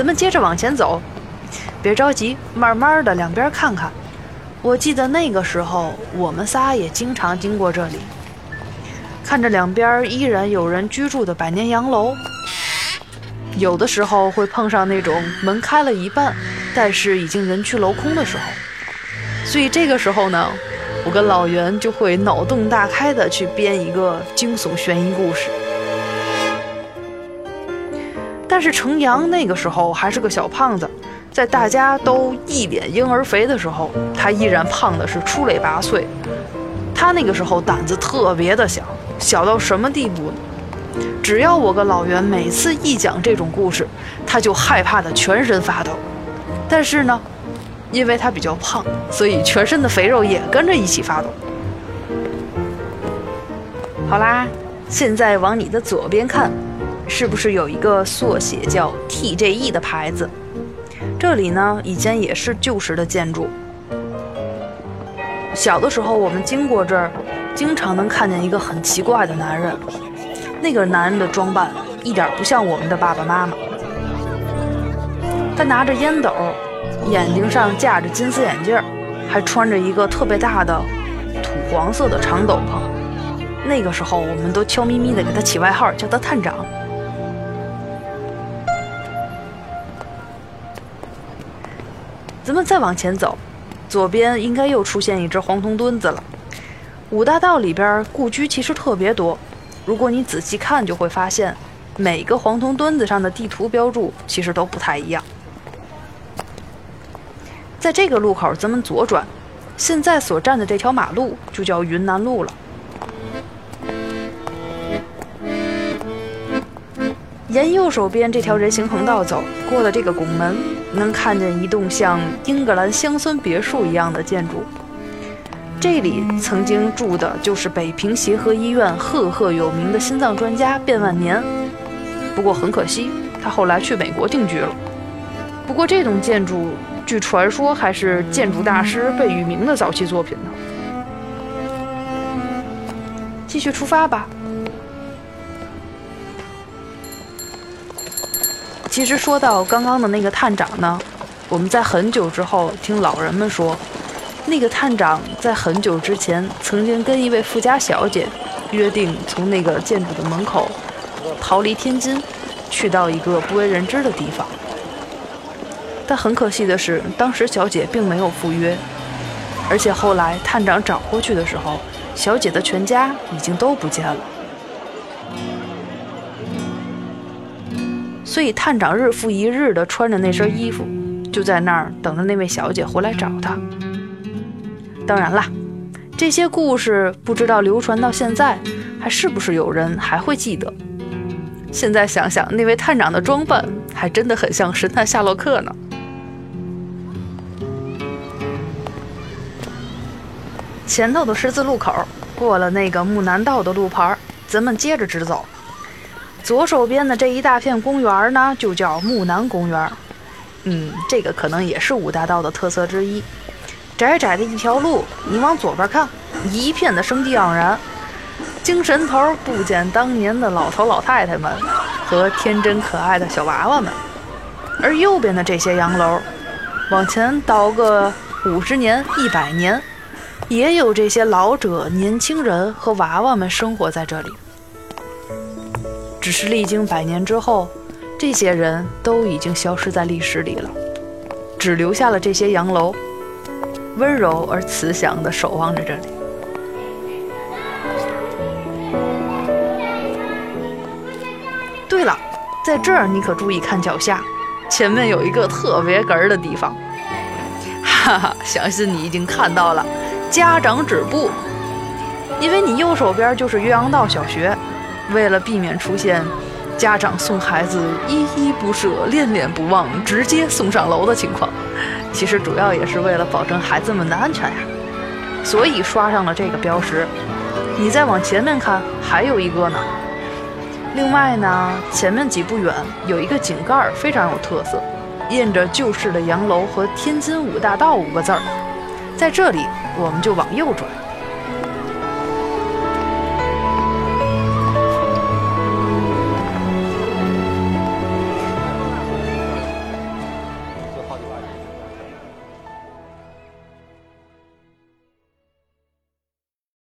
咱们接着往前走，别着急，慢慢的两边看看。我记得那个时候，我们仨也经常经过这里，看着两边依然有人居住的百年洋楼。有的时候会碰上那种门开了一半，但是已经人去楼空的时候，所以这个时候呢，我跟老袁就会脑洞大开的去编一个惊悚悬疑故事。但是程阳那个时候还是个小胖子，在大家都一脸婴儿肥的时候，他依然胖的是出类拔萃。他那个时候胆子特别的小，小到什么地步呢？只要我跟老袁每次一讲这种故事，他就害怕的全身发抖。但是呢，因为他比较胖，所以全身的肥肉也跟着一起发抖。好啦，现在往你的左边看，是不是有一个缩写叫 TJE 的牌子？这里呢，以前也是旧时的建筑。小的时候，我们经过这儿，经常能看见一个很奇怪的男人。那个男人的装扮一点不像我们的爸爸妈妈。他拿着烟斗，眼睛上架着金丝眼镜，还穿着一个特别大的土黄色的长斗篷。那个时候，我们都悄咪咪的给他起外号，叫他探长。咱们再往前走，左边应该又出现一只黄铜墩子了。五大道里边故居其实特别多。如果你仔细看，就会发现每个黄铜墩子上的地图标注其实都不太一样。在这个路口，咱们左转，现在所站的这条马路就叫云南路了。沿右手边这条人行横道走，过了这个拱门，能看见一栋像英格兰乡村别墅一样的建筑。这里曾经住的就是北平协和医院赫赫有名的心脏专家卞万年，不过很可惜，他后来去美国定居了。不过这栋建筑据传说还是建筑大师贝聿铭的早期作品呢。继续出发吧。其实说到刚刚的那个探长呢，我们在很久之后听老人们说。那个探长在很久之前曾经跟一位富家小姐约定，从那个建筑的门口逃离天津，去到一个不为人知的地方。但很可惜的是，当时小姐并没有赴约，而且后来探长找过去的时候，小姐的全家已经都不见了。所以探长日复一日地穿着那身衣服，就在那儿等着那位小姐回来找他。当然啦，这些故事不知道流传到现在，还是不是有人还会记得？现在想想，那位探长的装扮还真的很像神探夏洛克呢。前头的十字路口过了那个木南道的路牌，咱们接着直走。左手边的这一大片公园呢，就叫木南公园。嗯，这个可能也是五大道的特色之一。窄窄的一条路，你往左边看，一片的生机盎然。精神头不减当年的老头老太太们和天真可爱的小娃娃们。而右边的这些洋楼，往前倒个五十年、一百年，也有这些老者、年轻人和娃娃们生活在这里。只是历经百年之后，这些人都已经消失在历史里了，只留下了这些洋楼。温柔而慈祥地守望着这里。对了，在这儿你可注意看脚下，前面有一个特别哏儿的地方。哈哈，相信你已经看到了，家长止步。因为你右手边就是岳阳道小学，为了避免出现家长送孩子依依不舍、恋恋不忘，直接送上楼的情况。其实主要也是为了保证孩子们的安全呀，所以刷上了这个标识。你再往前面看，还有一个呢。另外呢，前面几步远有一个井盖，非常有特色，印着旧式的洋楼和“天津五大道”五个字儿。在这里，我们就往右转。